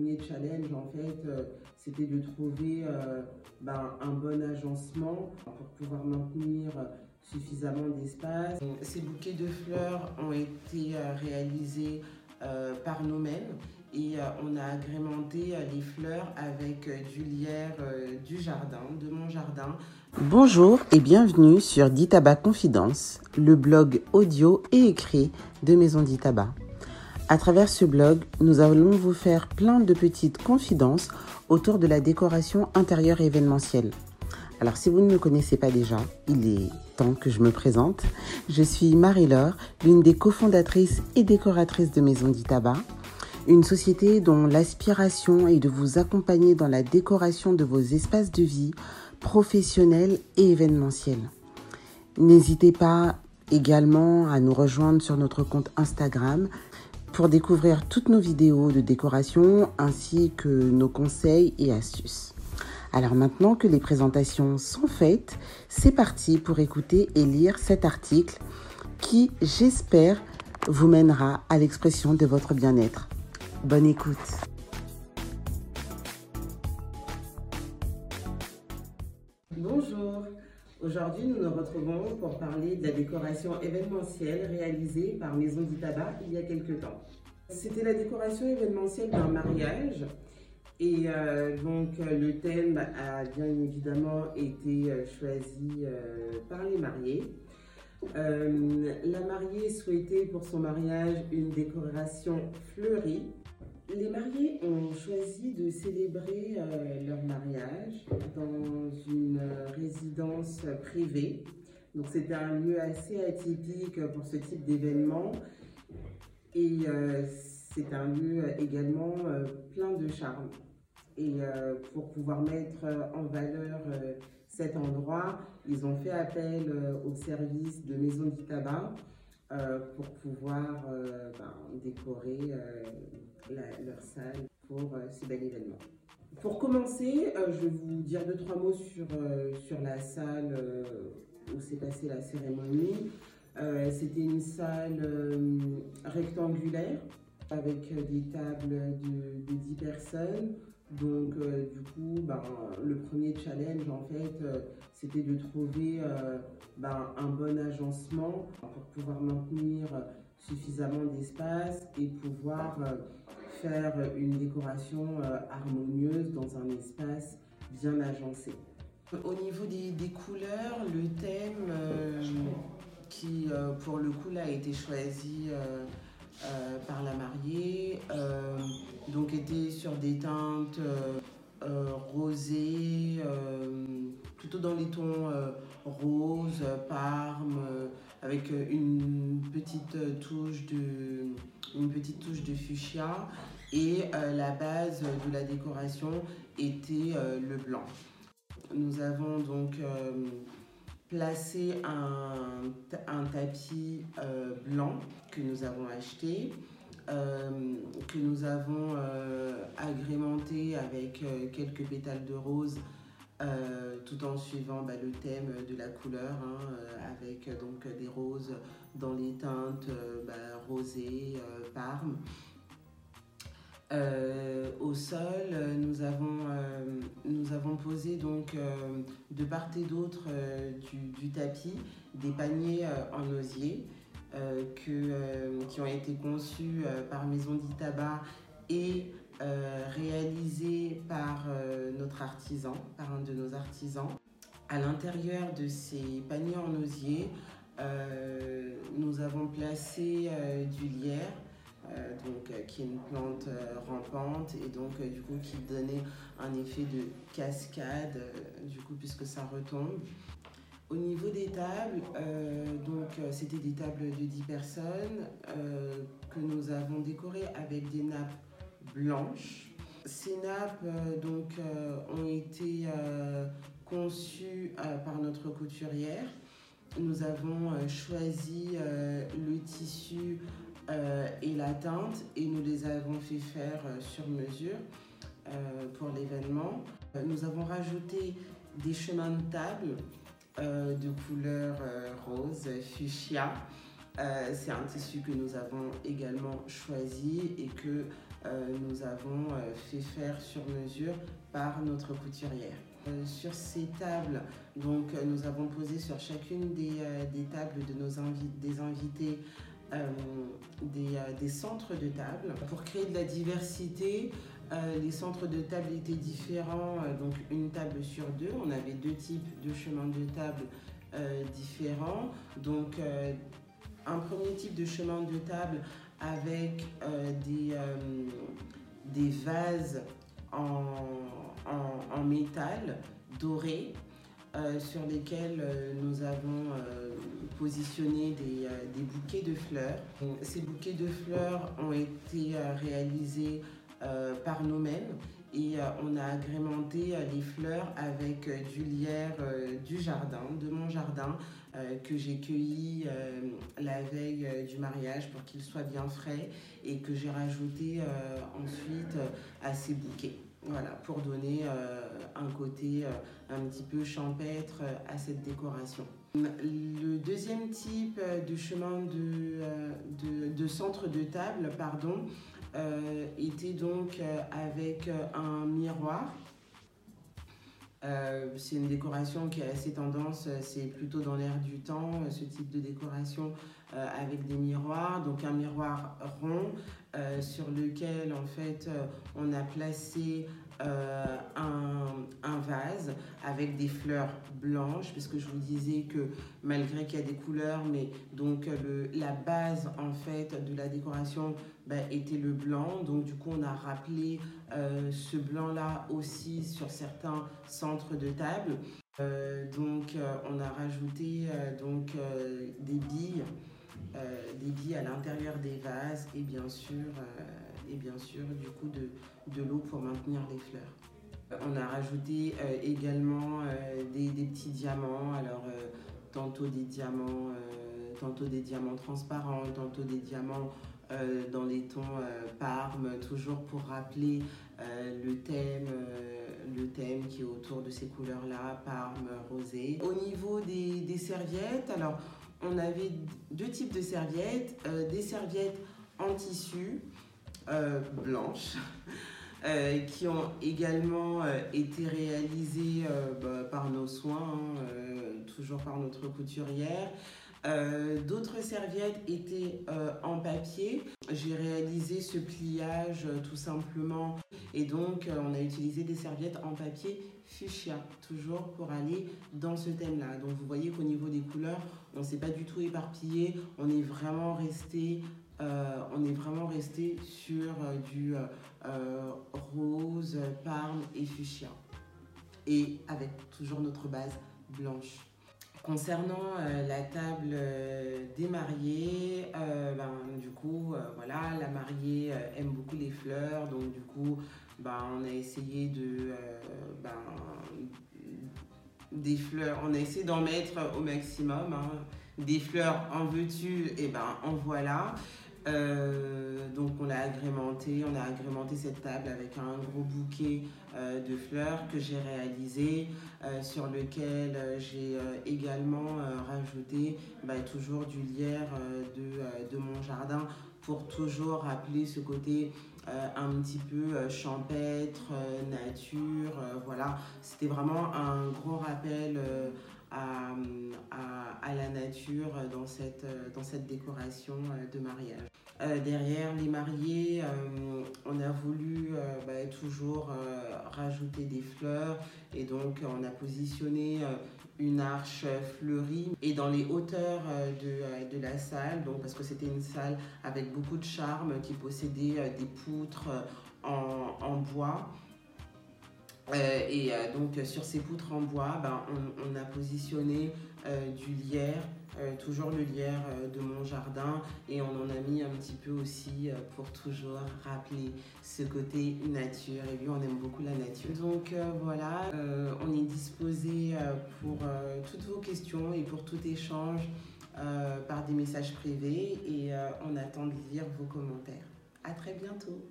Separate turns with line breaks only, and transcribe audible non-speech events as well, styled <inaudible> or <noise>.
premier challenge, en fait, euh, c'était de trouver euh, ben, un bon agencement pour pouvoir maintenir suffisamment d'espace. Ces bouquets de fleurs ont été réalisés par nous-mêmes et on a agrémenté les fleurs avec du lierre du jardin, de mon jardin.
Bonjour et bienvenue sur Ditaba Confidence, le blog audio et écrit de Maison Ditaba. À travers ce blog, nous allons vous faire plein de petites confidences autour de la décoration intérieure événementielle. Alors si vous ne me connaissez pas déjà, il est temps que je me présente. Je suis Marie-Laure, l'une des cofondatrices et décoratrices de Maison d'Itaba, une société dont l'aspiration est de vous accompagner dans la décoration de vos espaces de vie professionnels et événementiels. N'hésitez pas également à nous rejoindre sur notre compte Instagram pour découvrir toutes nos vidéos de décoration ainsi que nos conseils et astuces. Alors maintenant que les présentations sont faites, c'est parti pour écouter et lire cet article qui, j'espère, vous mènera à l'expression de votre bien-être. Bonne écoute.
Aujourd'hui nous nous retrouvons pour parler de la décoration événementielle réalisée par Maison du Tabac il y a quelques temps. C'était la décoration événementielle d'un mariage et euh, donc le thème a bien évidemment été euh, choisi euh, par les mariés. la mariée souhaitait pour son mariage une décoration fleurie les mariés ont choisi de célébrer euh, leur mariage dans une privée. Donc c'était un lieu assez atypique pour ce type d'événement. Et euh, c'est un lieu également euh, plein de charme. Et pour pouvoir mettre en valeur cet endroit, ils ont fait appel au service de Maison du Tabac pour pouvoir ben, décorer leur salle pour euh, ce bel événement. Pour commencer, euh, je vais vous dire deux, trois mots sur, euh, sur la salle où s'est passée la cérémonie. C'était une salle rectangulaire avec des tables de, de 10 personnes. Donc, du coup, ben, le premier challenge, en fait, c'était de trouver ben, un bon agencement pour pouvoir maintenir suffisamment d'espace et pouvoir une décoration euh, harmonieuse dans un espace bien agencé. Au niveau des, couleurs, le thème euh, qui, euh, pour le coup, là, a été choisi par la mariée, donc était sur des teintes rosées, plutôt dans les tons rose, parme, avec une petite touche de, une petite touche de fuchsia et euh, la base de la décoration était euh, le blanc. Nous avons donc euh, placé un, un tapis blanc que nous avons acheté, que nous avons agrémenté avec quelques pétales de rose tout en suivant bah, le thème de la couleur, hein, avec donc des roses dans les teintes bah, rosées, parme. Euh, au sol, nous avons, euh, nous avons posé donc euh, de part et d'autre du, tapis des paniers en osier que, qui ont été conçus par Maison d'Itaba et réalisés par notre artisan, par un de nos artisans. À l'intérieur de ces paniers en osier, nous avons placé du lierre euh, donc, euh, qui est une plante euh, rampante et donc du coup qui donnait un effet de cascade du coup puisque ça retombe. Au niveau des tables, donc c'était des tables de 10 personnes que nous avons décorées avec des nappes blanches. Ces nappes donc ont été conçues par notre couturière. Nous avons choisi le tissu euh, et la teinte et nous les avons fait faire euh, sur mesure euh, pour l'événement. Nous avons rajouté des chemins de table de couleur rose, fuchsia. c'est un tissu que nous avons également choisi et que nous avons fait faire sur mesure par notre couturière. sur ces tables, donc, nous avons posé sur chacune des, tables de nos des invités des, des, centres de table pour créer de la diversité euh, les centres de table étaient différents, euh, donc une table sur deux. On avait deux types de chemins de table euh, différents. Donc un premier type de chemin de table avec des, des vases en, en, métal doré sur lesquels nous avons positionné des, des, bouquets de fleurs. Ces bouquets de fleurs ont été réalisés euh, par nous-mêmes et euh, on a agrémenté euh, les fleurs avec du lierre du jardin, de mon jardin, que j'ai cueilli la veille du mariage pour qu'il soit bien frais et que j'ai rajouté ensuite à ces bouquets. Voilà, pour donner un côté un petit peu champêtre à cette décoration. Le deuxième type de chemin de, de centre de table, pardon, euh, était donc euh, avec euh, un miroir. c'est une décoration qui a assez tendance, c'est plutôt dans l'air du temps, ce type de décoration avec des miroirs. Donc un miroir rond sur lequel en fait on a placé euh, un, vase avec des fleurs blanches, parce que je vous disais que malgré qu'il y a des couleurs, mais donc le, la base en fait de la décoration bah, était le blanc. Donc du coup, on a rappelé euh, ce blanc-là aussi sur certains centres de table. Euh, donc on a rajouté donc des billes, des billes à l'intérieur des vases et bien sûr et bien sûr du coup de, de l'eau pour maintenir les fleurs. On a rajouté euh, également euh, des, des, petits diamants, alors euh, tantôt des diamants, tantôt des diamants transparents, tantôt des diamants dans les tons parme, toujours pour rappeler le thème, le thème qui est autour de ces couleurs-là, parme, rosé. Au niveau des, serviettes, alors on avait deux types de serviettes, des serviettes en tissu euh, blanches. <laughs> Euh, qui ont également euh, été réalisées bah, par nos soins, hein, toujours par notre couturière. D'autres serviettes étaient en papier. J'ai réalisé ce pliage tout simplement et donc on a utilisé des serviettes en papier fuchsia, toujours pour aller dans ce thème-là. Donc vous voyez qu'au niveau des couleurs, on s'est pas du tout éparpillé, on est vraiment resté euh, on est vraiment resté sur euh, du euh, rose, parme et fuchsia. Et avec toujours notre base blanche. Concernant la table des mariés, ben, du coup, voilà, la mariée aime beaucoup les fleurs, donc du coup, ben, on a essayé de, ben, des fleurs, on a essayé d'en mettre au maximum. Hein. Des fleurs en veux-tu, et eh ben en voilà. Euh, donc on l'a agrémenté, on a agrémenté cette table avec un gros bouquet euh, de fleurs que j'ai réalisé, euh, sur lequel j'ai également rajouté bah, toujours du lierre de, mon jardin pour toujours rappeler ce côté un petit peu champêtre, nature, voilà. C'était vraiment un gros rappel à, la nature dans cette, dans cette décoration de mariage. Euh, derrière les mariés, euh, on a voulu euh, bah, toujours rajouter des fleurs et donc on a positionné une arche fleurie et dans les hauteurs de, de la salle, donc parce que c'était une salle avec beaucoup de charme qui possédait des poutres en, en bois. Et donc sur ces poutres en bois, ben, on, a positionné du lierre euh, toujours le lierre euh, de mon jardin et on en a mis un petit peu aussi euh, pour toujours rappeler ce côté nature et puis on aime beaucoup la nature. Donc voilà, on est disposé pour toutes vos questions et pour tout échange par des messages privés et on attend de lire vos commentaires. À très bientôt.